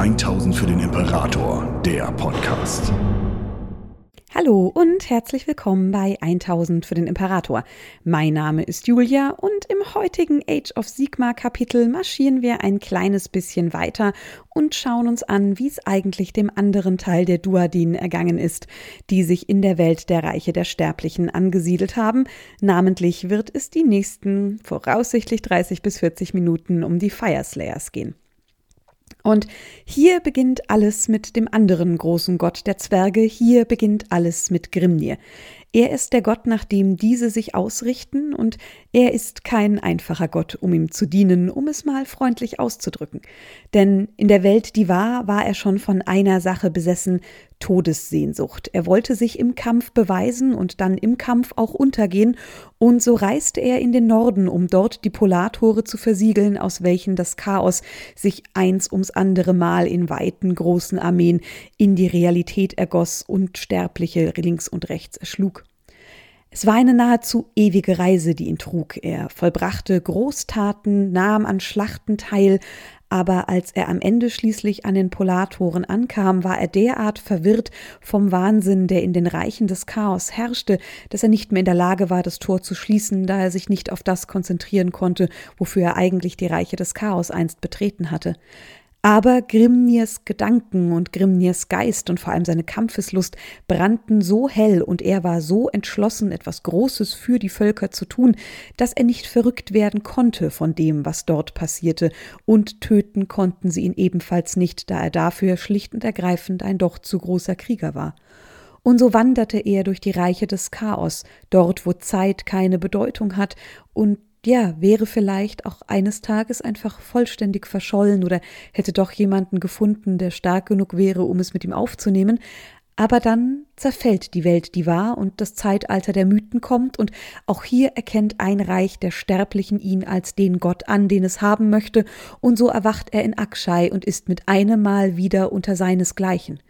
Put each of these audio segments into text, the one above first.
1000 für den Imperator, der Podcast. Hallo und herzlich willkommen bei 1000 für den Imperator. Mein Name ist Julia und im heutigen Age of Sigma Kapitel marschieren wir ein kleines bisschen weiter und schauen uns an, wie es eigentlich dem anderen Teil der Duadin ergangen ist, die sich in der Welt der Reiche der Sterblichen angesiedelt haben. Namentlich wird es die nächsten voraussichtlich 30 bis 40 Minuten um die Fireslayers gehen. Und hier beginnt alles mit dem anderen großen Gott der Zwerge, hier beginnt alles mit Grimnir. Er ist der Gott, nach dem diese sich ausrichten, und er ist kein einfacher Gott, um ihm zu dienen, um es mal freundlich auszudrücken. Denn in der Welt, die war, war er schon von einer Sache besessen, Todessehnsucht. Er wollte sich im Kampf beweisen und dann im Kampf auch untergehen, und so reiste er in den Norden, um dort die Polartore zu versiegeln, aus welchen das Chaos sich eins ums andere Mal in weiten großen Armeen in die Realität ergoss und Sterbliche links und rechts erschlug. Es war eine nahezu ewige Reise, die ihn trug. Er vollbrachte Großtaten, nahm an Schlachten teil, aber als er am Ende schließlich an den Polartoren ankam, war er derart verwirrt vom Wahnsinn, der in den Reichen des Chaos herrschte, dass er nicht mehr in der Lage war, das Tor zu schließen, da er sich nicht auf das konzentrieren konnte, wofür er eigentlich die Reiche des Chaos einst betreten hatte. Aber Grimnirs Gedanken und Grimnirs Geist und vor allem seine Kampfeslust brannten so hell und er war so entschlossen, etwas Großes für die Völker zu tun, dass er nicht verrückt werden konnte von dem, was dort passierte, und töten konnten sie ihn ebenfalls nicht, da er dafür schlicht und ergreifend ein doch zu großer Krieger war. Und so wanderte er durch die Reiche des Chaos, dort wo Zeit keine Bedeutung hat und ja, wäre vielleicht auch eines Tages einfach vollständig verschollen oder hätte doch jemanden gefunden, der stark genug wäre, um es mit ihm aufzunehmen. Aber dann zerfällt die Welt, die war, und das Zeitalter der Mythen kommt, und auch hier erkennt ein Reich der Sterblichen ihn als den Gott an, den es haben möchte, und so erwacht er in Akshai und ist mit einem Mal wieder unter seinesgleichen.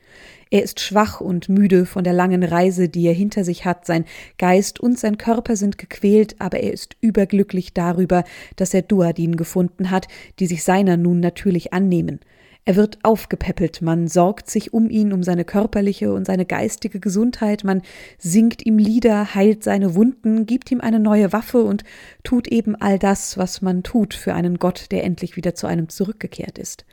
Er ist schwach und müde von der langen Reise, die er hinter sich hat. Sein Geist und sein Körper sind gequält, aber er ist überglücklich darüber, dass er Duadin gefunden hat, die sich seiner nun natürlich annehmen. Er wird aufgepäppelt, man sorgt sich um ihn, um seine körperliche und seine geistige Gesundheit, man singt ihm Lieder, heilt seine Wunden, gibt ihm eine neue Waffe und tut eben all das, was man tut für einen Gott, der endlich wieder zu einem zurückgekehrt ist.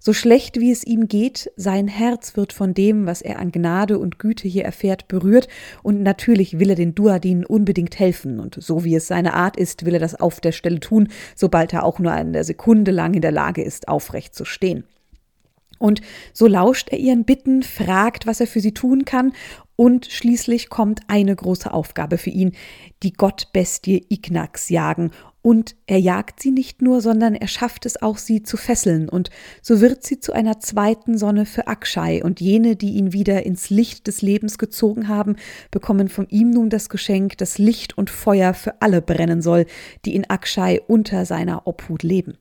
So schlecht wie es ihm geht, sein Herz wird von dem, was er an Gnade und Güte hier erfährt, berührt, und natürlich will er den Duadin unbedingt helfen, und so wie es seine Art ist, will er das auf der Stelle tun, sobald er auch nur eine Sekunde lang in der Lage ist, aufrecht zu stehen. Und so lauscht er ihren Bitten, fragt, was er für sie tun kann, und schließlich kommt eine große Aufgabe für ihn, die Gottbestie Ignax jagen und er jagt sie nicht nur, sondern er schafft es auch, sie zu fesseln, und so wird sie zu einer zweiten Sonne für Akshai, und jene, die ihn wieder ins Licht des Lebens gezogen haben, bekommen von ihm nun das Geschenk, das Licht und Feuer für alle brennen soll, die in Akshai unter seiner Obhut leben.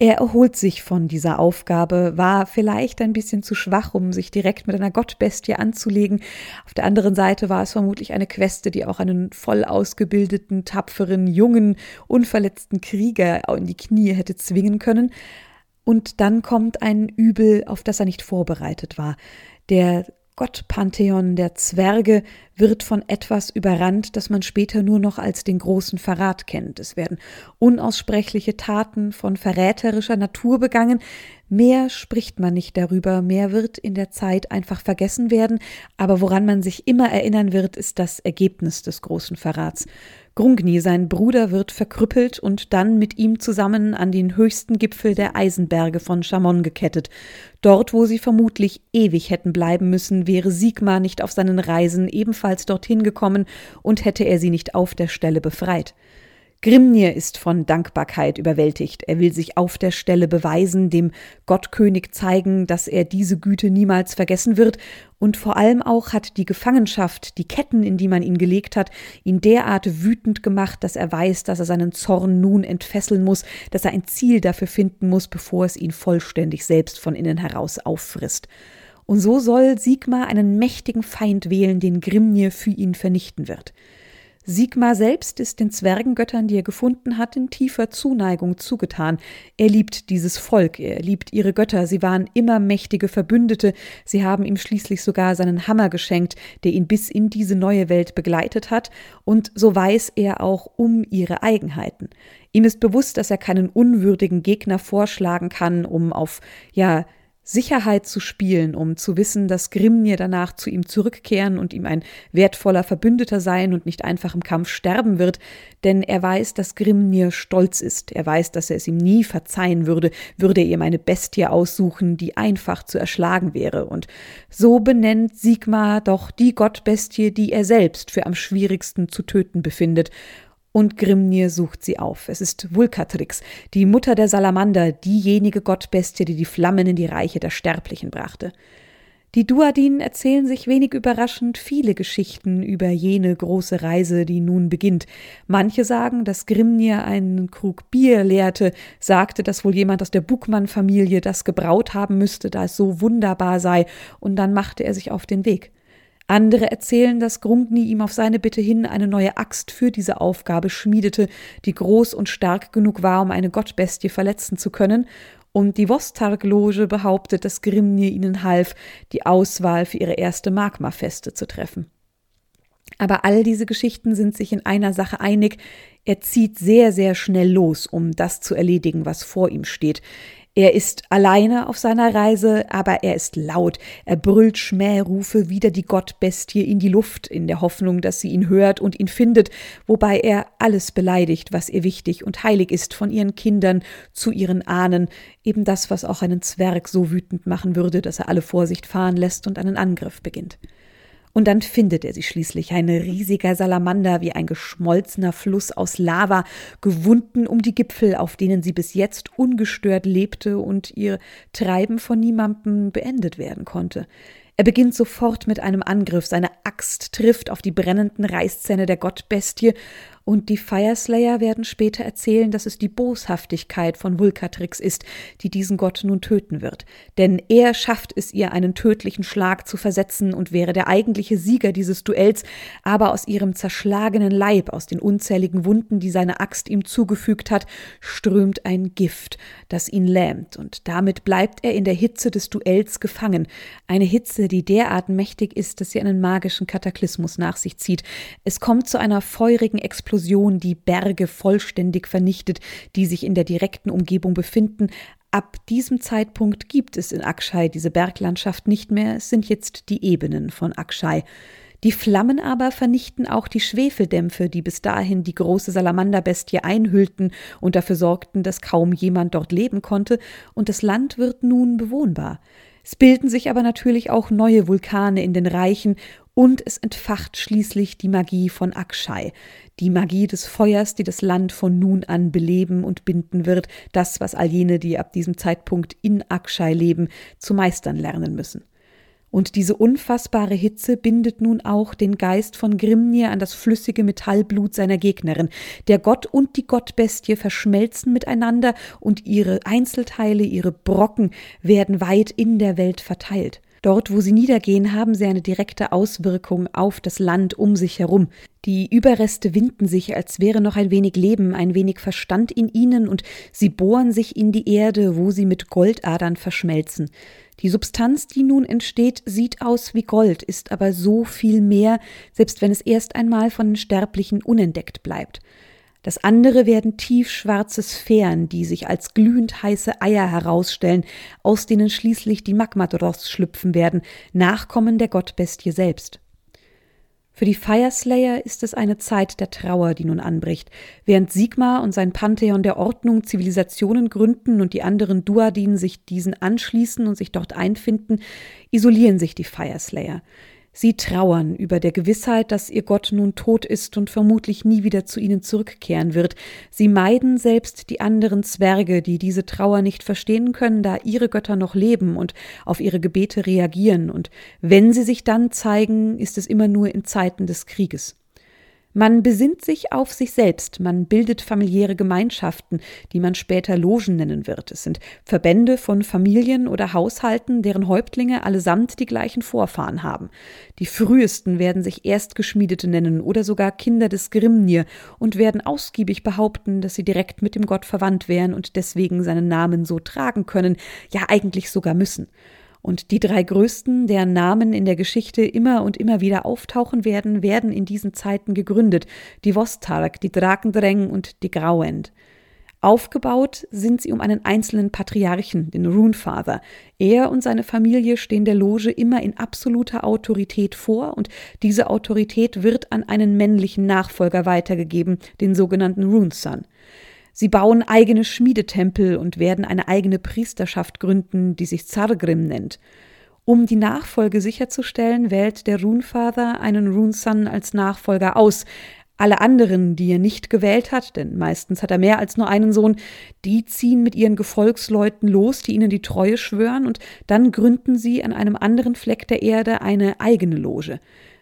Er erholt sich von dieser Aufgabe, war vielleicht ein bisschen zu schwach, um sich direkt mit einer Gottbestie anzulegen. Auf der anderen Seite war es vermutlich eine Queste, die auch einen voll ausgebildeten, tapferen, jungen, unverletzten Krieger in die Knie hätte zwingen können. Und dann kommt ein Übel, auf das er nicht vorbereitet war. Der Gottpantheon der Zwerge wird von etwas überrannt, das man später nur noch als den großen Verrat kennt. Es werden unaussprechliche Taten von verräterischer Natur begangen. Mehr spricht man nicht darüber, mehr wird in der Zeit einfach vergessen werden, aber woran man sich immer erinnern wird, ist das Ergebnis des großen Verrats. Grungni, sein Bruder, wird verkrüppelt und dann mit ihm zusammen an den höchsten Gipfel der Eisenberge von Chamon gekettet. Dort, wo sie vermutlich ewig hätten bleiben müssen, wäre Sigmar nicht auf seinen Reisen ebenfalls dorthin gekommen und hätte er sie nicht auf der Stelle befreit. Grimnir ist von Dankbarkeit überwältigt. Er will sich auf der Stelle beweisen, dem Gottkönig zeigen, dass er diese Güte niemals vergessen wird, und vor allem auch hat die Gefangenschaft, die Ketten, in die man ihn gelegt hat, ihn derart wütend gemacht, dass er weiß, dass er seinen Zorn nun entfesseln muss, dass er ein Ziel dafür finden muss, bevor es ihn vollständig selbst von innen heraus auffrisst. Und so soll Sigmar einen mächtigen Feind wählen, den Grimnir für ihn vernichten wird. Sigmar selbst ist den Zwergengöttern, die er gefunden hat, in tiefer Zuneigung zugetan. Er liebt dieses Volk, er liebt ihre Götter, sie waren immer mächtige Verbündete, sie haben ihm schließlich sogar seinen Hammer geschenkt, der ihn bis in diese neue Welt begleitet hat, und so weiß er auch um ihre Eigenheiten. Ihm ist bewusst, dass er keinen unwürdigen Gegner vorschlagen kann, um auf, ja, Sicherheit zu spielen, um zu wissen, dass Grimnir danach zu ihm zurückkehren und ihm ein wertvoller Verbündeter sein und nicht einfach im Kampf sterben wird, denn er weiß, dass Grimnir stolz ist, er weiß, dass er es ihm nie verzeihen würde, würde er ihm eine Bestie aussuchen, die einfach zu erschlagen wäre, und so benennt Sigmar doch die Gottbestie, die er selbst für am schwierigsten zu töten befindet, und Grimnir sucht sie auf. Es ist Vulkatrix, die Mutter der Salamander, diejenige Gottbestie, die die Flammen in die Reiche der Sterblichen brachte. Die Duadin erzählen sich wenig überraschend viele Geschichten über jene große Reise, die nun beginnt. Manche sagen, dass Grimnir einen Krug Bier leerte, sagte, dass wohl jemand aus der Buckmann-Familie das gebraut haben müsste, da es so wunderbar sei, und dann machte er sich auf den Weg. Andere erzählen, dass Grundny ihm auf seine Bitte hin eine neue Axt für diese Aufgabe schmiedete, die groß und stark genug war, um eine Gottbestie verletzen zu können, und die Vostarg-Loge behauptet, dass Grimnir ihnen half, die Auswahl für ihre erste Magmafeste zu treffen. Aber all diese Geschichten sind sich in einer Sache einig, er zieht sehr, sehr schnell los, um das zu erledigen, was vor ihm steht. Er ist alleine auf seiner Reise, aber er ist laut. Er brüllt Schmährufe wider die Gottbestie in die Luft, in der Hoffnung, dass sie ihn hört und ihn findet, wobei er alles beleidigt, was ihr wichtig und heilig ist, von ihren Kindern zu ihren Ahnen, eben das, was auch einen Zwerg so wütend machen würde, dass er alle Vorsicht fahren lässt und einen Angriff beginnt. Und dann findet er sie schließlich, ein riesiger Salamander wie ein geschmolzener Fluss aus Lava, gewunden um die Gipfel, auf denen sie bis jetzt ungestört lebte und ihr Treiben von niemandem beendet werden konnte. Er beginnt sofort mit einem Angriff. Seine Axt trifft auf die brennenden Reißzähne der Gottbestie und die Fireslayer werden später erzählen, dass es die Boshaftigkeit von Vulkatrix ist, die diesen Gott nun töten wird. Denn er schafft es ihr, einen tödlichen Schlag zu versetzen und wäre der eigentliche Sieger dieses Duells, aber aus ihrem zerschlagenen Leib, aus den unzähligen Wunden, die seine Axt ihm zugefügt hat, strömt ein Gift, das ihn lähmt, und damit bleibt er in der Hitze des Duells gefangen. Eine Hitze, die derart mächtig ist, dass sie einen magischen Kataklysmus nach sich zieht. Es kommt zu einer feurigen Explosion Explosion die Berge vollständig vernichtet, die sich in der direkten Umgebung befinden. Ab diesem Zeitpunkt gibt es in Akshay diese Berglandschaft nicht mehr, es sind jetzt die Ebenen von Akshay. Die Flammen aber vernichten auch die Schwefeldämpfe, die bis dahin die große Salamanderbestie einhüllten und dafür sorgten, dass kaum jemand dort leben konnte, und das Land wird nun bewohnbar. Es bilden sich aber natürlich auch neue Vulkane in den Reichen und es entfacht schließlich die Magie von Akshay, die Magie des Feuers, die das Land von nun an beleben und binden wird, das, was all jene, die ab diesem Zeitpunkt in Akshay leben, zu meistern lernen müssen. Und diese unfassbare Hitze bindet nun auch den Geist von Grimnir an das flüssige Metallblut seiner Gegnerin. Der Gott und die Gottbestie verschmelzen miteinander und ihre Einzelteile, ihre Brocken werden weit in der Welt verteilt. Dort, wo sie niedergehen, haben sie eine direkte Auswirkung auf das Land um sich herum. Die Überreste winden sich, als wäre noch ein wenig Leben, ein wenig Verstand in ihnen, und sie bohren sich in die Erde, wo sie mit Goldadern verschmelzen. Die Substanz, die nun entsteht, sieht aus wie Gold, ist aber so viel mehr, selbst wenn es erst einmal von den Sterblichen unentdeckt bleibt. Das andere werden tiefschwarze Sphären, die sich als glühend heiße Eier herausstellen, aus denen schließlich die Magmadross schlüpfen werden, Nachkommen der Gottbestie selbst. Für die Fireslayer ist es eine Zeit der Trauer, die nun anbricht. Während Sigmar und sein Pantheon der Ordnung Zivilisationen gründen und die anderen Duadin sich diesen anschließen und sich dort einfinden, isolieren sich die Fireslayer. Sie trauern über der Gewissheit, dass ihr Gott nun tot ist und vermutlich nie wieder zu ihnen zurückkehren wird. Sie meiden selbst die anderen Zwerge, die diese Trauer nicht verstehen können, da ihre Götter noch leben und auf ihre Gebete reagieren, und wenn sie sich dann zeigen, ist es immer nur in Zeiten des Krieges. Man besinnt sich auf sich selbst, man bildet familiäre Gemeinschaften, die man später Logen nennen wird. Es sind Verbände von Familien oder Haushalten, deren Häuptlinge allesamt die gleichen Vorfahren haben. Die frühesten werden sich Erstgeschmiedete nennen oder sogar Kinder des Grimnir und werden ausgiebig behaupten, dass sie direkt mit dem Gott verwandt wären und deswegen seinen Namen so tragen können, ja eigentlich sogar müssen. Und die drei größten, deren Namen in der Geschichte immer und immer wieder auftauchen werden, werden in diesen Zeiten gegründet. Die Vostark, die Drakendräng und die Grauend. Aufgebaut sind sie um einen einzelnen Patriarchen, den Runefather. Er und seine Familie stehen der Loge immer in absoluter Autorität vor und diese Autorität wird an einen männlichen Nachfolger weitergegeben, den sogenannten Runeson. Sie bauen eigene Schmiedetempel und werden eine eigene Priesterschaft gründen, die sich Zargrim nennt. Um die Nachfolge sicherzustellen, wählt der Runefather einen Runeson als Nachfolger aus. Alle anderen, die er nicht gewählt hat, denn meistens hat er mehr als nur einen Sohn, die ziehen mit ihren Gefolgsleuten los, die ihnen die Treue schwören, und dann gründen sie an einem anderen Fleck der Erde eine eigene Loge.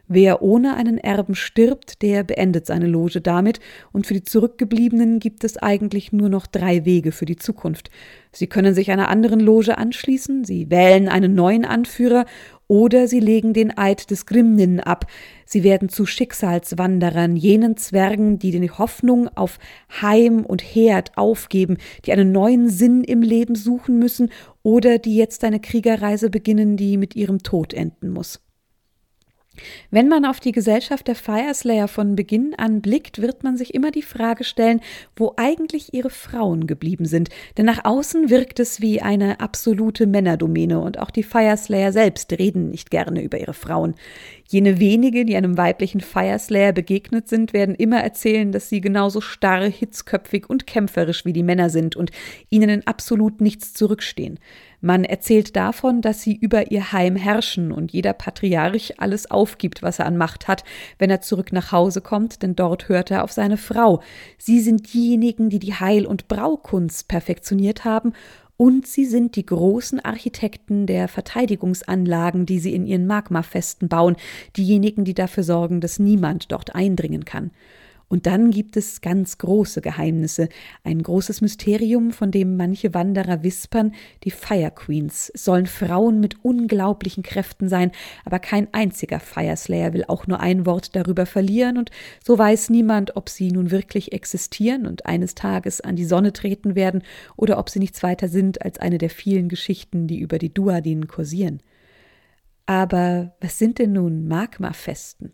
Wer ohne einen Erben stirbt, der beendet seine Loge damit, und für die Zurückgebliebenen gibt es eigentlich nur noch drei Wege für die Zukunft. Sie können sich einer anderen Loge anschließen, sie wählen einen neuen Anführer, oder sie legen den Eid des Grimnin ab. Sie werden zu Schicksalswanderern, jenen Zwergen, die die Hoffnung auf Heim und Herd aufgeben, die einen neuen Sinn im Leben suchen müssen oder die jetzt eine Kriegerreise beginnen, die mit ihrem Tod enden muss. Wenn man auf die Gesellschaft der Fireslayer von Beginn an blickt, wird man sich immer die Frage stellen, wo eigentlich ihre Frauen geblieben sind. Denn nach außen wirkt es wie eine absolute Männerdomäne und auch die Fireslayer selbst reden nicht gerne über ihre Frauen. Jene wenige, die einem weiblichen Fireslayer begegnet sind, werden immer erzählen, dass sie genauso starr, hitzköpfig und kämpferisch wie die Männer sind und ihnen in absolut nichts zurückstehen. Man erzählt davon, dass sie über ihr Heim herrschen und jeder Patriarch alles aufgibt, was er an Macht hat, wenn er zurück nach Hause kommt, denn dort hört er auf seine Frau. Sie sind diejenigen, die die Heil- und Braukunst perfektioniert haben und sie sind die großen Architekten der Verteidigungsanlagen, die sie in ihren Magmafesten bauen, diejenigen, die dafür sorgen, dass niemand dort eindringen kann. Und dann gibt es ganz große Geheimnisse, ein großes Mysterium, von dem manche Wanderer wispern, die Fire Queens sollen Frauen mit unglaublichen Kräften sein, aber kein einziger Fireslayer will auch nur ein Wort darüber verlieren, und so weiß niemand, ob sie nun wirklich existieren und eines Tages an die Sonne treten werden, oder ob sie nichts weiter sind als eine der vielen Geschichten, die über die Duadinen kursieren. Aber was sind denn nun Magmafesten?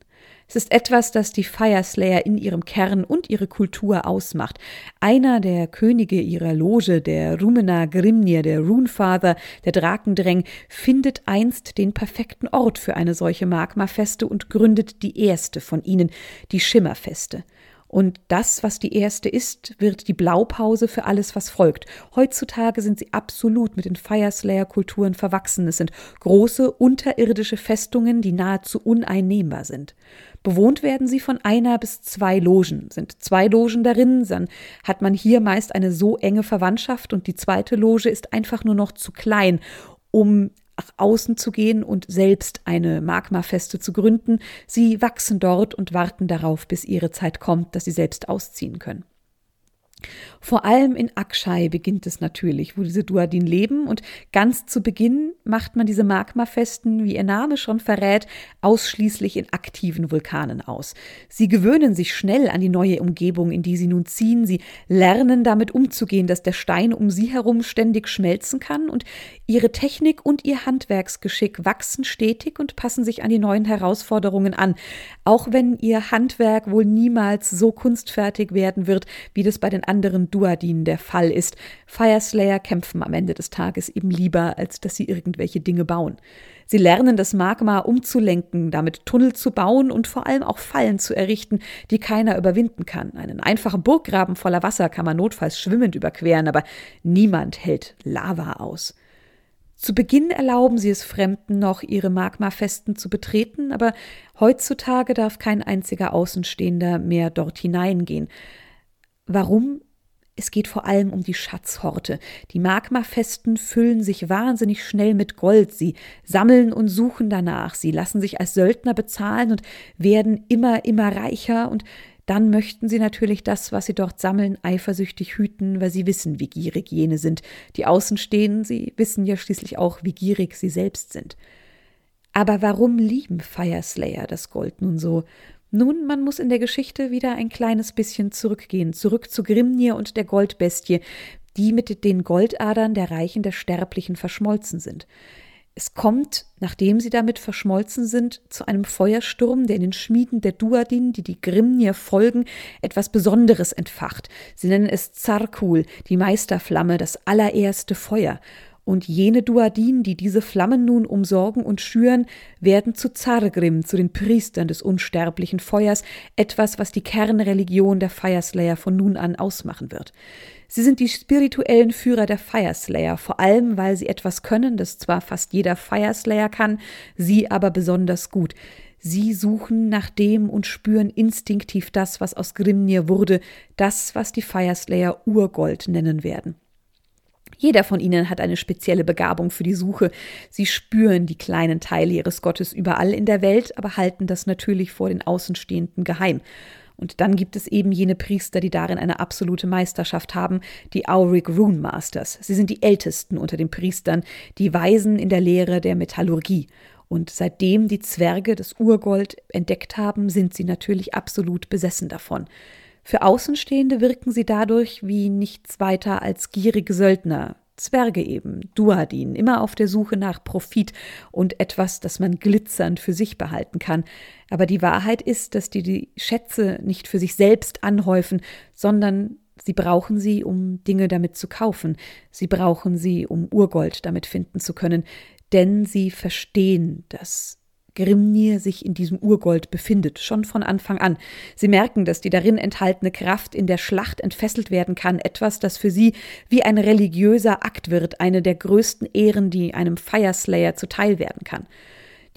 Es ist etwas, das die Fireslayer in ihrem Kern und ihre Kultur ausmacht. Einer der Könige ihrer Loge, der Rumena Grimnir, der Runefather, der Drakendräng, findet einst den perfekten Ort für eine solche Magmafeste und gründet die erste von ihnen, die Schimmerfeste. Und das, was die erste ist, wird die Blaupause für alles, was folgt. Heutzutage sind sie absolut mit den Fireslayer-Kulturen verwachsen. Es sind große unterirdische Festungen, die nahezu uneinnehmbar sind. Bewohnt werden sie von einer bis zwei Logen. Sind zwei Logen darin, dann hat man hier meist eine so enge Verwandtschaft und die zweite Loge ist einfach nur noch zu klein, um nach außen zu gehen und selbst eine Magmafeste zu gründen. Sie wachsen dort und warten darauf, bis ihre Zeit kommt, dass sie selbst ausziehen können. Vor allem in Akshay beginnt es natürlich, wo diese Duadin leben. Und ganz zu Beginn macht man diese Magmafesten, wie ihr Name schon verrät, ausschließlich in aktiven Vulkanen aus. Sie gewöhnen sich schnell an die neue Umgebung, in die sie nun ziehen, sie lernen damit umzugehen, dass der Stein um sie herum ständig schmelzen kann. Und ihre Technik und ihr Handwerksgeschick wachsen stetig und passen sich an die neuen Herausforderungen an, auch wenn ihr Handwerk wohl niemals so kunstfertig werden wird, wie das bei den anderen Duadin der Fall ist. Fireslayer kämpfen am Ende des Tages eben lieber, als dass sie irgendwelche Dinge bauen. Sie lernen das Magma umzulenken, damit Tunnel zu bauen und vor allem auch Fallen zu errichten, die keiner überwinden kann. Einen einfachen Burggraben voller Wasser kann man notfalls schwimmend überqueren, aber niemand hält Lava aus. Zu Beginn erlauben sie es Fremden noch, ihre Magmafesten zu betreten, aber heutzutage darf kein einziger Außenstehender mehr dort hineingehen. Warum? Es geht vor allem um die Schatzhorte. Die Magmafesten füllen sich wahnsinnig schnell mit Gold. Sie sammeln und suchen danach. Sie lassen sich als Söldner bezahlen und werden immer, immer reicher. Und dann möchten sie natürlich das, was sie dort sammeln, eifersüchtig hüten, weil sie wissen, wie gierig jene sind, die außen stehen, sie wissen ja schließlich auch, wie gierig sie selbst sind. Aber warum lieben Fireslayer das Gold nun so? Nun, man muss in der Geschichte wieder ein kleines bisschen zurückgehen, zurück zu Grimnir und der Goldbestie, die mit den Goldadern der Reichen der Sterblichen verschmolzen sind. Es kommt, nachdem sie damit verschmolzen sind, zu einem Feuersturm, der in den Schmieden der Duadin, die die Grimnir folgen, etwas Besonderes entfacht. Sie nennen es Zarkul, die Meisterflamme, das allererste Feuer. Und jene Duadin, die diese Flammen nun umsorgen und schüren, werden zu Zargrim, zu den Priestern des unsterblichen Feuers, etwas, was die Kernreligion der Fireslayer von nun an ausmachen wird. Sie sind die spirituellen Führer der Fireslayer, vor allem weil sie etwas können, das zwar fast jeder Fireslayer kann, sie aber besonders gut. Sie suchen nach dem und spüren instinktiv das, was aus Grimnir wurde, das, was die Fireslayer Urgold nennen werden. Jeder von ihnen hat eine spezielle Begabung für die Suche. Sie spüren die kleinen Teile ihres Gottes überall in der Welt, aber halten das natürlich vor den Außenstehenden geheim. Und dann gibt es eben jene Priester, die darin eine absolute Meisterschaft haben, die Auric Rune Masters. Sie sind die ältesten unter den Priestern, die Weisen in der Lehre der Metallurgie. Und seitdem die Zwerge das Urgold entdeckt haben, sind sie natürlich absolut besessen davon. Für Außenstehende wirken sie dadurch wie nichts weiter als gierige Söldner, Zwerge eben, Duadin, immer auf der Suche nach Profit und etwas, das man glitzernd für sich behalten kann. Aber die Wahrheit ist, dass die die Schätze nicht für sich selbst anhäufen, sondern sie brauchen sie, um Dinge damit zu kaufen. Sie brauchen sie, um Urgold damit finden zu können, denn sie verstehen, dass Grimnir sich in diesem Urgold befindet, schon von Anfang an. Sie merken, dass die darin enthaltene Kraft in der Schlacht entfesselt werden kann, etwas, das für sie wie ein religiöser Akt wird, eine der größten Ehren, die einem Fireslayer zuteil werden kann.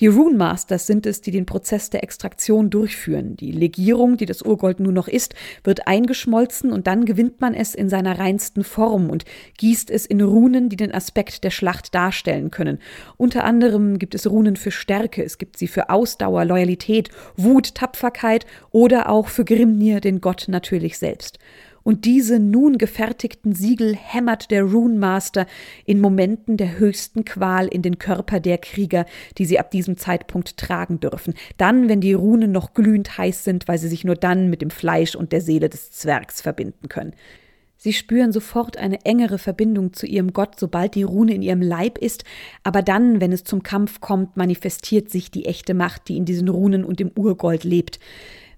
Die Rune Masters sind es, die den Prozess der Extraktion durchführen. Die Legierung, die das Urgold nur noch ist, wird eingeschmolzen und dann gewinnt man es in seiner reinsten Form und gießt es in Runen, die den Aspekt der Schlacht darstellen können. Unter anderem gibt es Runen für Stärke, es gibt sie für Ausdauer, Loyalität, Wut, Tapferkeit oder auch für Grimnir, den Gott natürlich selbst und diese nun gefertigten Siegel hämmert der Rune Master in Momenten der höchsten Qual in den Körper der Krieger, die sie ab diesem Zeitpunkt tragen dürfen. Dann, wenn die Runen noch glühend heiß sind, weil sie sich nur dann mit dem Fleisch und der Seele des Zwergs verbinden können. Sie spüren sofort eine engere Verbindung zu ihrem Gott, sobald die Rune in ihrem Leib ist, aber dann, wenn es zum Kampf kommt, manifestiert sich die echte Macht, die in diesen Runen und im Urgold lebt.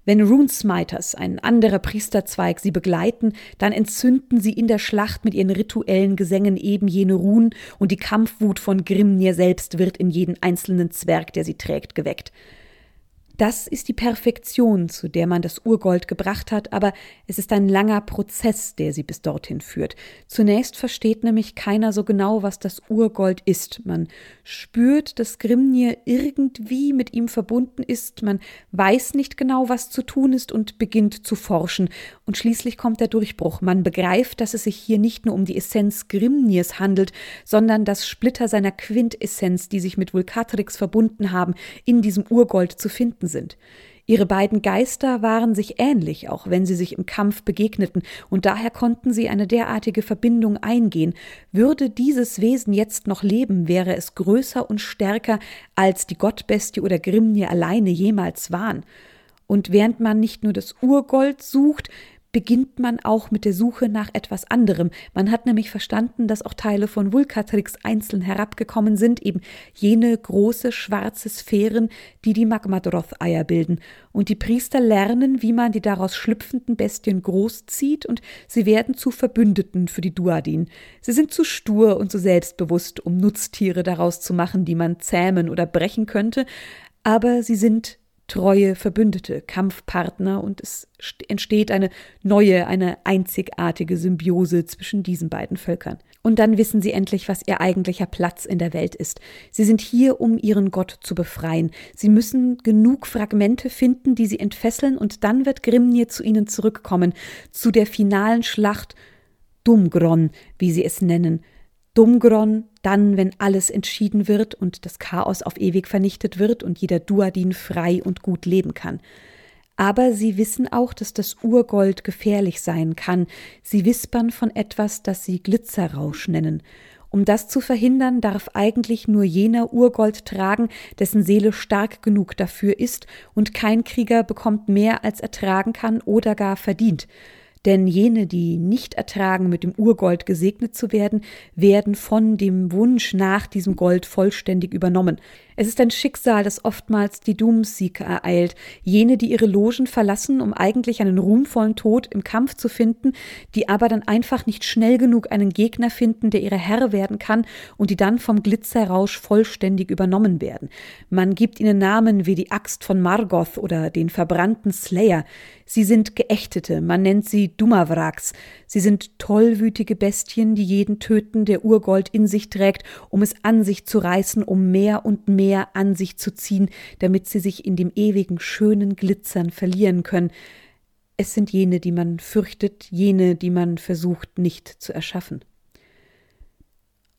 Wenn Runesmiters, ein anderer Priesterzweig, sie begleiten, dann entzünden sie in der Schlacht mit ihren rituellen Gesängen eben jene Runen und die Kampfwut von Grimnir selbst wird in jeden einzelnen Zwerg, der sie trägt, geweckt. Das ist die Perfektion, zu der man das Urgold gebracht hat, aber es ist ein langer Prozess, der sie bis dorthin führt. Zunächst versteht nämlich keiner so genau, was das Urgold ist. Man spürt, dass Grimnir irgendwie mit ihm verbunden ist, man weiß nicht genau, was zu tun ist und beginnt zu forschen. Und schließlich kommt der Durchbruch. Man begreift, dass es sich hier nicht nur um die Essenz Grimnirs handelt, sondern dass Splitter seiner Quintessenz, die sich mit Vulkatrix verbunden haben, in diesem Urgold zu finden sind. Ihre beiden Geister waren sich ähnlich, auch wenn sie sich im Kampf begegneten, und daher konnten sie eine derartige Verbindung eingehen. Würde dieses Wesen jetzt noch leben, wäre es größer und stärker, als die Gottbestie oder Grimnir alleine jemals waren. Und während man nicht nur das Urgold sucht, beginnt man auch mit der Suche nach etwas anderem. Man hat nämlich verstanden, dass auch Teile von Vulkatrix einzeln herabgekommen sind, eben jene große schwarze Sphären, die die Magmadroth-Eier bilden. Und die Priester lernen, wie man die daraus schlüpfenden Bestien großzieht und sie werden zu Verbündeten für die Duadin. Sie sind zu stur und zu selbstbewusst, um Nutztiere daraus zu machen, die man zähmen oder brechen könnte, aber sie sind treue Verbündete, Kampfpartner und es entsteht eine neue, eine einzigartige Symbiose zwischen diesen beiden Völkern. Und dann wissen sie endlich, was ihr eigentlicher Platz in der Welt ist. Sie sind hier, um ihren Gott zu befreien. Sie müssen genug Fragmente finden, die sie entfesseln, und dann wird Grimnir zu ihnen zurückkommen, zu der finalen Schlacht Dumgron, wie sie es nennen, Dumgron, dann, wenn alles entschieden wird und das Chaos auf ewig vernichtet wird und jeder Duadin frei und gut leben kann. Aber sie wissen auch, dass das Urgold gefährlich sein kann. Sie wispern von etwas, das sie Glitzerrausch nennen. Um das zu verhindern, darf eigentlich nur jener Urgold tragen, dessen Seele stark genug dafür ist, und kein Krieger bekommt mehr, als er tragen kann oder gar verdient denn jene, die nicht ertragen, mit dem Urgold gesegnet zu werden, werden von dem Wunsch nach diesem Gold vollständig übernommen. Es ist ein Schicksal, das oftmals die Doomseeker ereilt, jene, die ihre Logen verlassen, um eigentlich einen ruhmvollen Tod im Kampf zu finden, die aber dann einfach nicht schnell genug einen Gegner finden, der ihre Herr werden kann und die dann vom Glitzerrausch vollständig übernommen werden. Man gibt ihnen Namen wie die Axt von Margoth oder den verbrannten Slayer. Sie sind Geächtete, man nennt sie Dummerwracks. Sie sind tollwütige Bestien, die jeden töten, der Urgold in sich trägt, um es an sich zu reißen, um mehr und mehr an sich zu ziehen, damit sie sich in dem ewigen schönen Glitzern verlieren können. Es sind jene, die man fürchtet, jene, die man versucht nicht zu erschaffen.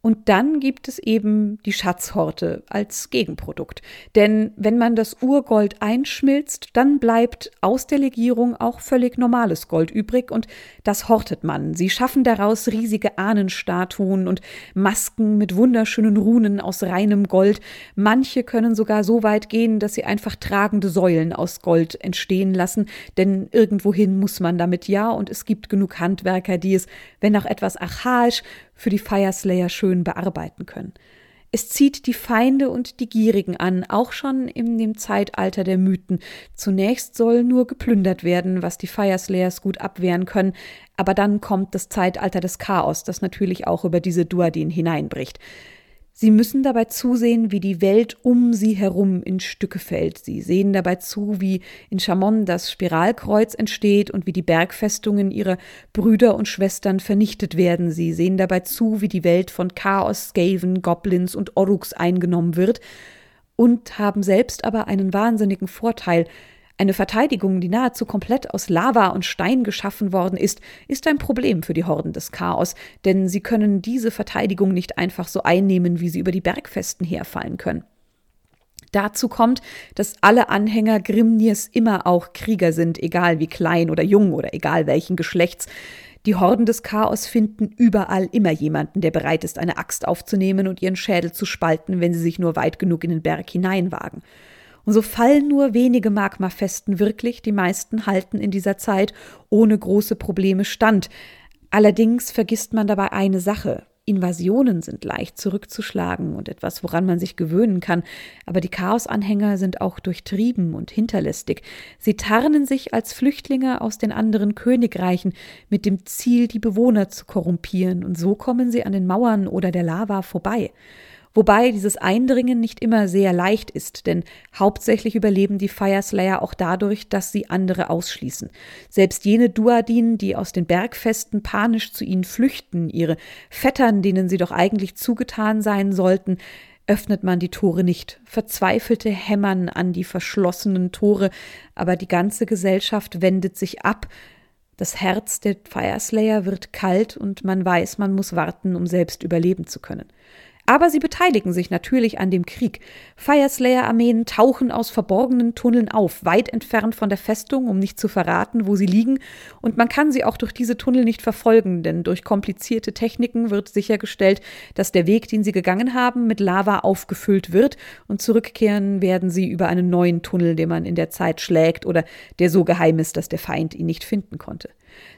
Und dann gibt es eben die Schatzhorte als Gegenprodukt. Denn wenn man das Urgold einschmilzt, dann bleibt aus der Legierung auch völlig normales Gold übrig und das hortet man. Sie schaffen daraus riesige Ahnenstatuen und Masken mit wunderschönen Runen aus reinem Gold. Manche können sogar so weit gehen, dass sie einfach tragende Säulen aus Gold entstehen lassen, denn irgendwohin muss man damit ja und es gibt genug Handwerker, die es, wenn auch etwas archaisch, für die Fireslayer schön bearbeiten können. Es zieht die Feinde und die Gierigen an, auch schon in dem Zeitalter der Mythen. Zunächst soll nur geplündert werden, was die Fireslayers gut abwehren können, aber dann kommt das Zeitalter des Chaos, das natürlich auch über diese Duadin hineinbricht. Sie müssen dabei zusehen, wie die Welt um sie herum in Stücke fällt. Sie sehen dabei zu, wie in Chamon das Spiralkreuz entsteht und wie die Bergfestungen ihrer Brüder und Schwestern vernichtet werden. Sie sehen dabei zu, wie die Welt von Chaos, Skaven, Goblins und Oruks eingenommen wird und haben selbst aber einen wahnsinnigen Vorteil, eine Verteidigung, die nahezu komplett aus Lava und Stein geschaffen worden ist, ist ein Problem für die Horden des Chaos, denn sie können diese Verteidigung nicht einfach so einnehmen, wie sie über die Bergfesten herfallen können. Dazu kommt, dass alle Anhänger Grimnirs immer auch Krieger sind, egal wie klein oder jung oder egal welchen Geschlechts. Die Horden des Chaos finden überall immer jemanden, der bereit ist, eine Axt aufzunehmen und ihren Schädel zu spalten, wenn sie sich nur weit genug in den Berg hineinwagen. Und so fallen nur wenige Magmafesten wirklich, die meisten halten in dieser Zeit ohne große Probleme stand. Allerdings vergisst man dabei eine Sache. Invasionen sind leicht zurückzuschlagen und etwas, woran man sich gewöhnen kann, aber die Chaosanhänger sind auch durchtrieben und hinterlistig. Sie tarnen sich als Flüchtlinge aus den anderen Königreichen mit dem Ziel, die Bewohner zu korrumpieren, und so kommen sie an den Mauern oder der Lava vorbei. Wobei dieses Eindringen nicht immer sehr leicht ist, denn hauptsächlich überleben die Fireslayer auch dadurch, dass sie andere ausschließen. Selbst jene Duadin, die aus den Bergfesten panisch zu ihnen flüchten, ihre Vettern, denen sie doch eigentlich zugetan sein sollten, öffnet man die Tore nicht. Verzweifelte hämmern an die verschlossenen Tore, aber die ganze Gesellschaft wendet sich ab, das Herz der Fireslayer wird kalt und man weiß, man muss warten, um selbst überleben zu können. Aber sie beteiligen sich natürlich an dem Krieg. Fireslayer-Armeen tauchen aus verborgenen Tunneln auf, weit entfernt von der Festung, um nicht zu verraten, wo sie liegen. Und man kann sie auch durch diese Tunnel nicht verfolgen, denn durch komplizierte Techniken wird sichergestellt, dass der Weg, den sie gegangen haben, mit Lava aufgefüllt wird und zurückkehren werden sie über einen neuen Tunnel, den man in der Zeit schlägt oder der so geheim ist, dass der Feind ihn nicht finden konnte.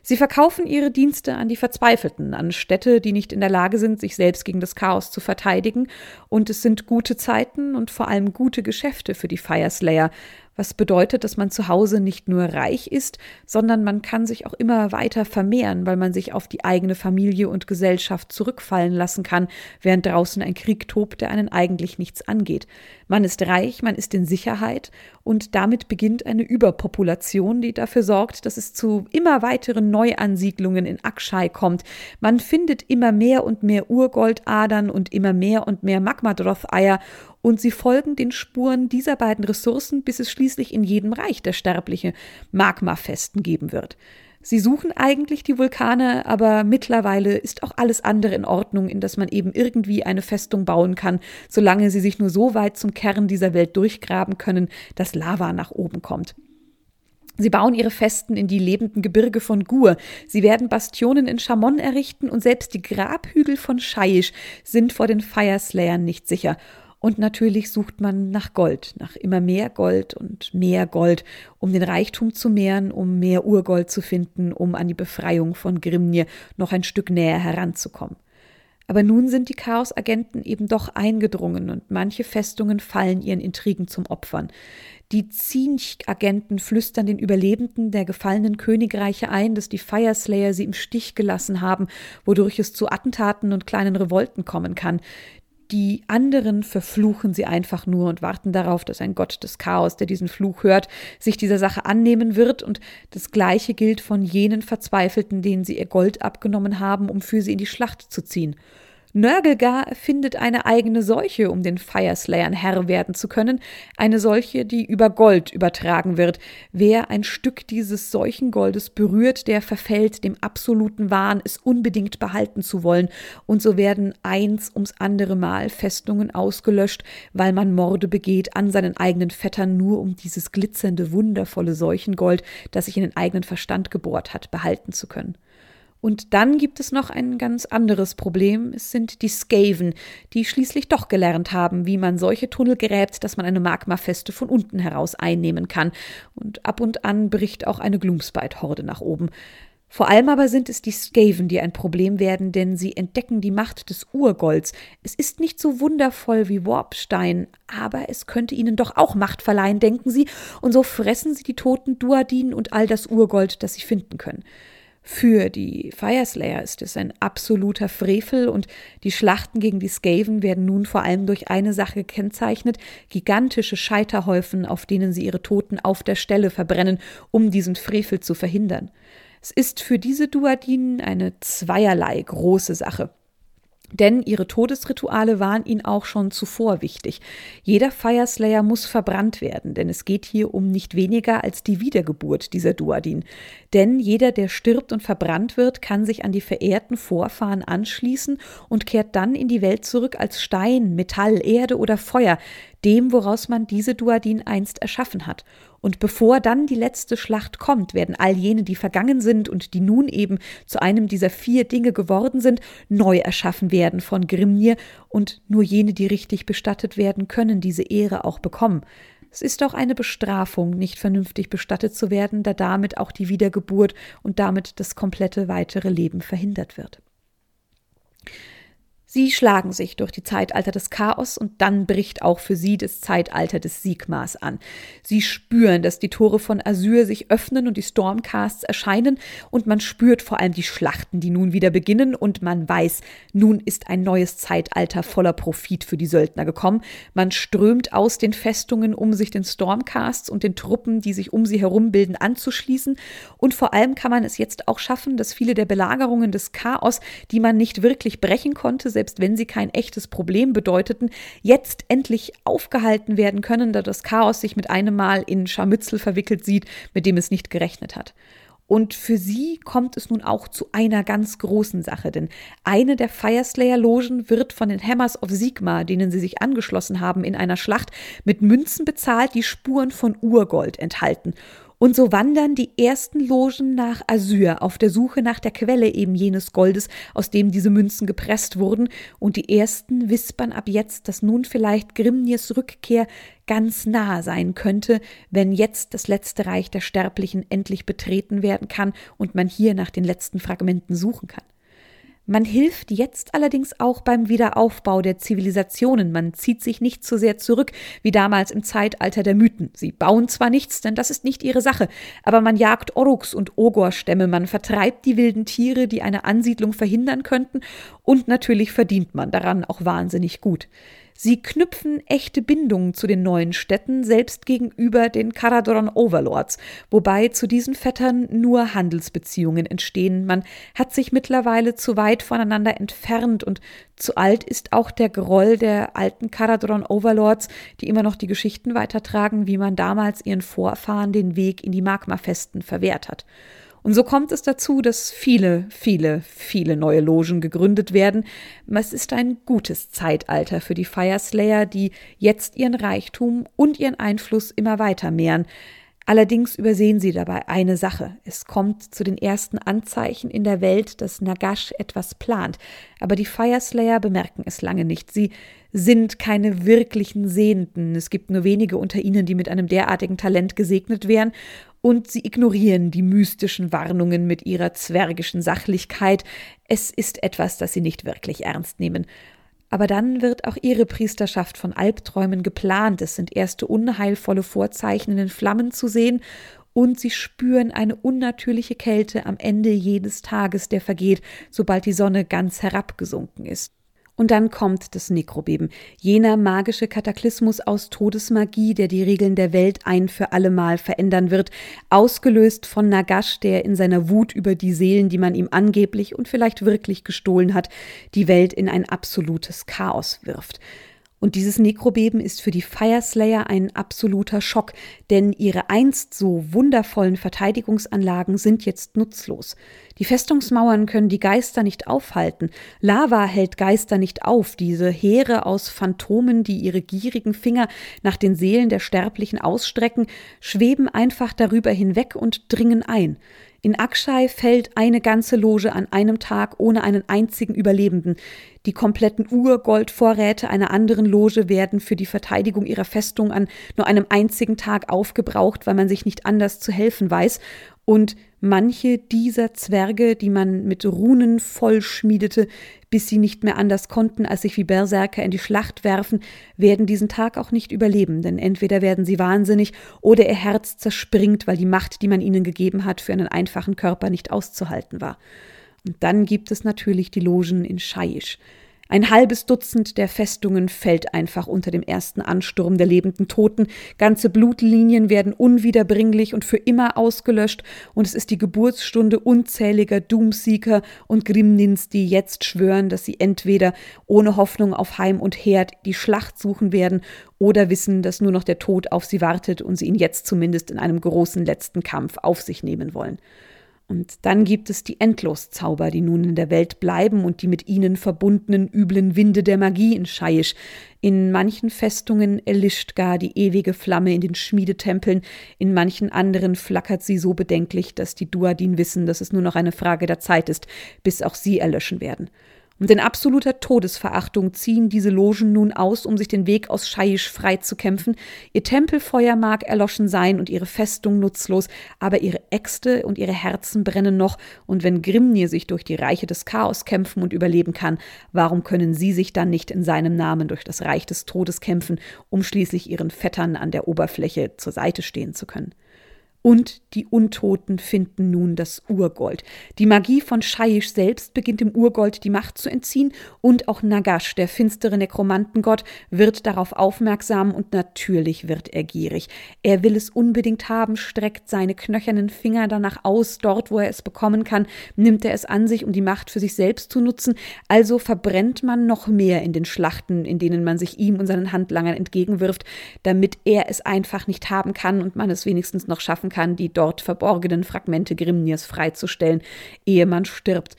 Sie verkaufen ihre Dienste an die Verzweifelten, an Städte, die nicht in der Lage sind, sich selbst gegen das Chaos zu verteidigen, und es sind gute Zeiten und vor allem gute Geschäfte für die Fireslayer, was bedeutet, dass man zu Hause nicht nur reich ist, sondern man kann sich auch immer weiter vermehren, weil man sich auf die eigene Familie und Gesellschaft zurückfallen lassen kann, während draußen ein Krieg tobt, der einen eigentlich nichts angeht. Man ist reich, man ist in Sicherheit und damit beginnt eine Überpopulation, die dafür sorgt, dass es zu immer weiteren Neuansiedlungen in Akshai kommt. Man findet immer mehr und mehr Urgoldadern und immer mehr und mehr Magmadroth-Eier und sie folgen den Spuren dieser beiden Ressourcen, bis es schließlich in jedem Reich der sterbliche Magmafesten geben wird. Sie suchen eigentlich die Vulkane, aber mittlerweile ist auch alles andere in Ordnung, in das man eben irgendwie eine Festung bauen kann, solange sie sich nur so weit zum Kern dieser Welt durchgraben können, dass Lava nach oben kommt. Sie bauen ihre Festen in die lebenden Gebirge von Gur. Sie werden Bastionen in Chamon errichten und selbst die Grabhügel von Scheisch sind vor den Fireslayern nicht sicher. Und natürlich sucht man nach Gold, nach immer mehr Gold und mehr Gold, um den Reichtum zu mehren, um mehr Urgold zu finden, um an die Befreiung von Grimnir noch ein Stück näher heranzukommen. Aber nun sind die Chaosagenten eben doch eingedrungen und manche Festungen fallen ihren Intrigen zum Opfern. Die Zinch-Agenten flüstern den Überlebenden der gefallenen Königreiche ein, dass die Fireslayer sie im Stich gelassen haben, wodurch es zu Attentaten und kleinen Revolten kommen kann. Die anderen verfluchen sie einfach nur und warten darauf, dass ein Gott des Chaos, der diesen Fluch hört, sich dieser Sache annehmen wird. Und das Gleiche gilt von jenen Verzweifelten, denen sie ihr Gold abgenommen haben, um für sie in die Schlacht zu ziehen. Nörgelgar findet eine eigene Seuche, um den Fireslayern Herr werden zu können, eine solche, die über Gold übertragen wird. Wer ein Stück dieses Seuchengoldes berührt, der verfällt dem absoluten Wahn, es unbedingt behalten zu wollen, und so werden eins ums andere Mal Festungen ausgelöscht, weil man Morde begeht an seinen eigenen Vettern, nur um dieses glitzernde, wundervolle Seuchengold, das sich in den eigenen Verstand gebohrt hat, behalten zu können. Und dann gibt es noch ein ganz anderes Problem. Es sind die Skaven, die schließlich doch gelernt haben, wie man solche Tunnel gräbt, dass man eine Magmafeste von unten heraus einnehmen kann. Und ab und an bricht auch eine Gloomspite-Horde nach oben. Vor allem aber sind es die Skaven, die ein Problem werden, denn sie entdecken die Macht des Urgolds. Es ist nicht so wundervoll wie Warpstein, aber es könnte ihnen doch auch Macht verleihen, denken sie, und so fressen sie die toten Duadinen und all das Urgold, das sie finden können. Für die Fireslayer ist es ein absoluter Frevel und die Schlachten gegen die Skaven werden nun vor allem durch eine Sache gekennzeichnet, gigantische Scheiterhäufen, auf denen sie ihre Toten auf der Stelle verbrennen, um diesen Frevel zu verhindern. Es ist für diese Duadinen eine zweierlei große Sache. Denn ihre Todesrituale waren ihnen auch schon zuvor wichtig. Jeder Fireslayer muss verbrannt werden, denn es geht hier um nicht weniger als die Wiedergeburt dieser Duadin. Denn jeder, der stirbt und verbrannt wird, kann sich an die verehrten Vorfahren anschließen und kehrt dann in die Welt zurück als Stein, Metall, Erde oder Feuer, dem, woraus man diese Duadin einst erschaffen hat. Und bevor dann die letzte Schlacht kommt, werden all jene, die vergangen sind und die nun eben zu einem dieser vier Dinge geworden sind, neu erschaffen werden von Grimnir, und nur jene, die richtig bestattet werden, können diese Ehre auch bekommen. Es ist doch eine Bestrafung, nicht vernünftig bestattet zu werden, da damit auch die Wiedergeburt und damit das komplette weitere Leben verhindert wird. Sie schlagen sich durch die Zeitalter des Chaos und dann bricht auch für sie das Zeitalter des Sigmas an. Sie spüren, dass die Tore von Asyr sich öffnen und die Stormcasts erscheinen und man spürt vor allem die Schlachten, die nun wieder beginnen und man weiß, nun ist ein neues Zeitalter voller Profit für die Söldner gekommen. Man strömt aus den Festungen, um sich den Stormcasts und den Truppen, die sich um sie herum bilden, anzuschließen und vor allem kann man es jetzt auch schaffen, dass viele der Belagerungen des Chaos, die man nicht wirklich brechen konnte, selbst wenn sie kein echtes Problem bedeuteten, jetzt endlich aufgehalten werden können, da das Chaos sich mit einem Mal in Scharmützel verwickelt sieht, mit dem es nicht gerechnet hat. Und für sie kommt es nun auch zu einer ganz großen Sache, denn eine der Fireslayer-Logen wird von den Hammers of Sigma, denen sie sich angeschlossen haben in einer Schlacht, mit Münzen bezahlt, die Spuren von Urgold enthalten. Und so wandern die ersten Logen nach Asyr auf der Suche nach der Quelle eben jenes Goldes, aus dem diese Münzen gepresst wurden, und die ersten wispern ab jetzt, dass nun vielleicht Grimnirs Rückkehr ganz nah sein könnte, wenn jetzt das letzte Reich der Sterblichen endlich betreten werden kann und man hier nach den letzten Fragmenten suchen kann. Man hilft jetzt allerdings auch beim Wiederaufbau der Zivilisationen. Man zieht sich nicht so sehr zurück wie damals im Zeitalter der Mythen. Sie bauen zwar nichts, denn das ist nicht ihre Sache, aber man jagt Oruks und Ogor-Stämme, man vertreibt die wilden Tiere, die eine Ansiedlung verhindern könnten, und natürlich verdient man daran auch wahnsinnig gut. Sie knüpfen echte Bindungen zu den neuen Städten, selbst gegenüber den Karadoron Overlords, wobei zu diesen Vettern nur Handelsbeziehungen entstehen. Man hat sich mittlerweile zu weit voneinander entfernt und zu alt ist auch der Groll der alten Karadoron Overlords, die immer noch die Geschichten weitertragen, wie man damals ihren Vorfahren den Weg in die Magmafesten verwehrt hat. Und so kommt es dazu, dass viele, viele, viele neue Logen gegründet werden. Es ist ein gutes Zeitalter für die Fireslayer, die jetzt ihren Reichtum und ihren Einfluss immer weiter mehren. Allerdings übersehen sie dabei eine Sache. Es kommt zu den ersten Anzeichen in der Welt, dass Nagash etwas plant. Aber die Fireslayer bemerken es lange nicht. Sie sind keine wirklichen Sehenden. Es gibt nur wenige unter ihnen, die mit einem derartigen Talent gesegnet wären. Und sie ignorieren die mystischen Warnungen mit ihrer zwergischen Sachlichkeit. Es ist etwas, das sie nicht wirklich ernst nehmen. Aber dann wird auch ihre Priesterschaft von Albträumen geplant. Es sind erste unheilvolle Vorzeichen in den Flammen zu sehen und sie spüren eine unnatürliche Kälte am Ende jedes Tages, der vergeht, sobald die Sonne ganz herabgesunken ist. Und dann kommt das Nekrobeben, jener magische Kataklysmus aus Todesmagie, der die Regeln der Welt ein für allemal verändern wird, ausgelöst von Nagash, der in seiner Wut über die Seelen, die man ihm angeblich und vielleicht wirklich gestohlen hat, die Welt in ein absolutes Chaos wirft. Und dieses Nekrobeben ist für die Fireslayer ein absoluter Schock, denn ihre einst so wundervollen Verteidigungsanlagen sind jetzt nutzlos. Die Festungsmauern können die Geister nicht aufhalten. Lava hält Geister nicht auf. Diese Heere aus Phantomen, die ihre gierigen Finger nach den Seelen der Sterblichen ausstrecken, schweben einfach darüber hinweg und dringen ein. In Akshay fällt eine ganze Loge an einem Tag ohne einen einzigen Überlebenden. Die kompletten Urgoldvorräte einer anderen Loge werden für die Verteidigung ihrer Festung an nur einem einzigen Tag aufgebraucht, weil man sich nicht anders zu helfen weiß. Und manche dieser Zwerge, die man mit Runen vollschmiedete, bis sie nicht mehr anders konnten, als sich wie Berserker in die Schlacht werfen, werden diesen Tag auch nicht überleben, denn entweder werden sie wahnsinnig oder ihr Herz zerspringt, weil die Macht, die man ihnen gegeben hat, für einen einfachen Körper nicht auszuhalten war. Und dann gibt es natürlich die Logen in Scheisch. Ein halbes Dutzend der Festungen fällt einfach unter dem ersten Ansturm der lebenden Toten. Ganze Blutlinien werden unwiederbringlich und für immer ausgelöscht und es ist die Geburtsstunde unzähliger Doomseeker und Grimnins, die jetzt schwören, dass sie entweder ohne Hoffnung auf Heim und Herd die Schlacht suchen werden oder wissen, dass nur noch der Tod auf sie wartet und sie ihn jetzt zumindest in einem großen letzten Kampf auf sich nehmen wollen. Und dann gibt es die Endloszauber, die nun in der Welt bleiben und die mit ihnen verbundenen üblen Winde der Magie in Scheisch. In manchen Festungen erlischt gar die ewige Flamme in den Schmiedetempeln, in manchen anderen flackert sie so bedenklich, dass die Duadin wissen, dass es nur noch eine Frage der Zeit ist, bis auch sie erlöschen werden. Und in absoluter Todesverachtung ziehen diese Logen nun aus, um sich den Weg aus Scheisch freizukämpfen. Ihr Tempelfeuer mag erloschen sein und ihre Festung nutzlos, aber ihre Äxte und ihre Herzen brennen noch, und wenn Grimnir sich durch die Reiche des Chaos kämpfen und überleben kann, warum können sie sich dann nicht in seinem Namen durch das Reich des Todes kämpfen, um schließlich ihren Vettern an der Oberfläche zur Seite stehen zu können? Und die Untoten finden nun das Urgold. Die Magie von Shaiish selbst beginnt dem Urgold die Macht zu entziehen und auch Nagash, der finstere Nekromantengott, wird darauf aufmerksam und natürlich wird er gierig. Er will es unbedingt haben, streckt seine knöchernen Finger danach aus, dort wo er es bekommen kann, nimmt er es an sich, um die Macht für sich selbst zu nutzen, also verbrennt man noch mehr in den Schlachten, in denen man sich ihm und seinen Handlangern entgegenwirft, damit er es einfach nicht haben kann und man es wenigstens noch schaffen kann, die dort verborgenen Fragmente Grimnirs freizustellen, ehe man stirbt.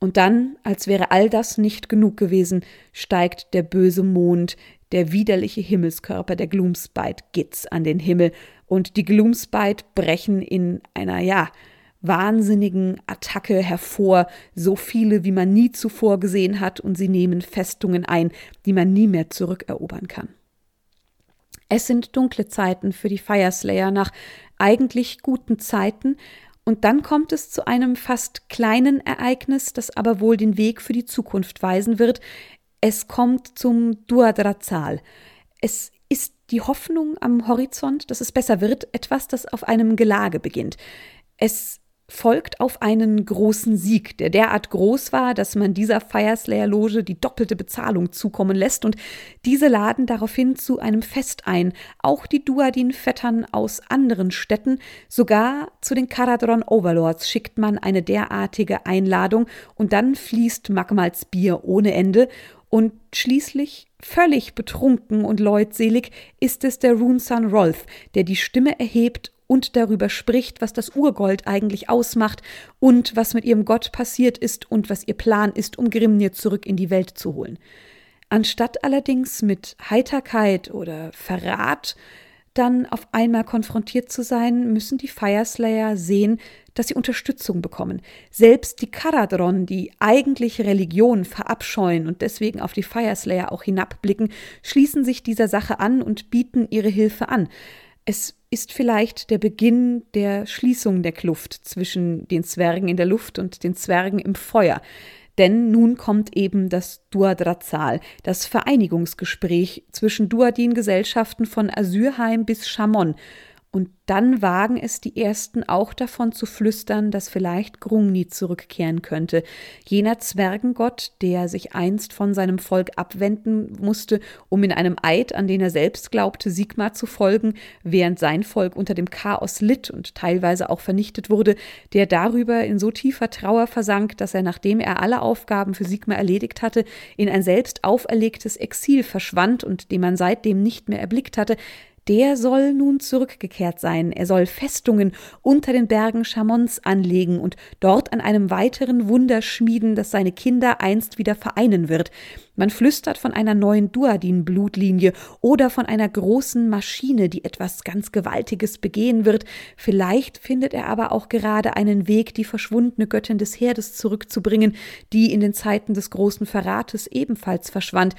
Und dann, als wäre all das nicht genug gewesen, steigt der böse Mond, der widerliche Himmelskörper der Gloomspite Gitz an den Himmel, und die Gloomspite brechen in einer, ja, wahnsinnigen Attacke hervor, so viele, wie man nie zuvor gesehen hat, und sie nehmen Festungen ein, die man nie mehr zurückerobern kann. Es sind dunkle Zeiten für die Fireslayer nach eigentlich guten Zeiten, und dann kommt es zu einem fast kleinen Ereignis, das aber wohl den Weg für die Zukunft weisen wird. Es kommt zum Duadrazal. Es ist die Hoffnung am Horizont, dass es besser wird, etwas, das auf einem Gelage beginnt. Es folgt auf einen großen Sieg, der derart groß war, dass man dieser Fireslayer-Loge die doppelte Bezahlung zukommen lässt und diese laden daraufhin zu einem Fest ein, auch die Duadin-Vettern aus anderen Städten, sogar zu den Karadron Overlords schickt man eine derartige Einladung und dann fließt Magmals Bier ohne Ende und schließlich, völlig betrunken und leutselig, ist es der Runeson Rolf, der die Stimme erhebt und darüber spricht, was das Urgold eigentlich ausmacht und was mit ihrem Gott passiert ist und was ihr Plan ist, um Grimnir zurück in die Welt zu holen. Anstatt allerdings mit Heiterkeit oder Verrat dann auf einmal konfrontiert zu sein, müssen die Fireslayer sehen, dass sie Unterstützung bekommen. Selbst die Karadron, die eigentlich Religion verabscheuen und deswegen auf die Fireslayer auch hinabblicken, schließen sich dieser Sache an und bieten ihre Hilfe an. Es ist vielleicht der Beginn der Schließung der Kluft zwischen den Zwergen in der Luft und den Zwergen im Feuer. Denn nun kommt eben das Duadrazal, das Vereinigungsgespräch zwischen Duadin-Gesellschaften von Asyrheim bis Chamon. Und dann wagen es die Ersten auch davon zu flüstern, dass vielleicht Grungni zurückkehren könnte, jener Zwergengott, der sich einst von seinem Volk abwenden musste, um in einem Eid, an den er selbst glaubte, Sigmar zu folgen, während sein Volk unter dem Chaos litt und teilweise auch vernichtet wurde, der darüber in so tiefer Trauer versank, dass er, nachdem er alle Aufgaben für Sigmar erledigt hatte, in ein selbst auferlegtes Exil verschwand und den man seitdem nicht mehr erblickt hatte, der soll nun zurückgekehrt sein. Er soll Festungen unter den Bergen Chamons anlegen und dort an einem weiteren Wunder schmieden, das seine Kinder einst wieder vereinen wird. Man flüstert von einer neuen Duadin-Blutlinie oder von einer großen Maschine, die etwas ganz Gewaltiges begehen wird. Vielleicht findet er aber auch gerade einen Weg, die verschwundene Göttin des Herdes zurückzubringen, die in den Zeiten des großen Verrates ebenfalls verschwand.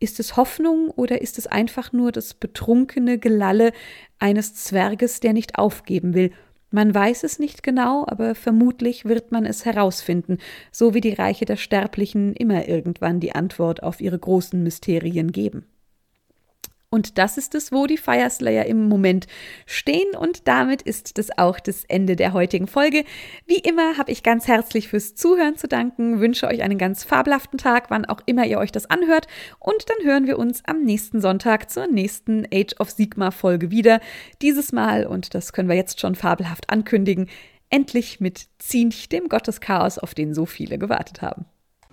Ist es Hoffnung oder ist es einfach nur das betrunkene Gelalle eines Zwerges, der nicht aufgeben will? Man weiß es nicht genau, aber vermutlich wird man es herausfinden, so wie die Reiche der Sterblichen immer irgendwann die Antwort auf ihre großen Mysterien geben. Und das ist es, wo die Fireslayer im Moment stehen. Und damit ist das auch das Ende der heutigen Folge. Wie immer habe ich ganz herzlich fürs Zuhören zu danken, wünsche euch einen ganz fabelhaften Tag, wann auch immer ihr euch das anhört. Und dann hören wir uns am nächsten Sonntag zur nächsten Age of Sigma Folge wieder. Dieses Mal, und das können wir jetzt schon fabelhaft ankündigen, endlich mit Zinch, dem Gotteschaos, auf den so viele gewartet haben.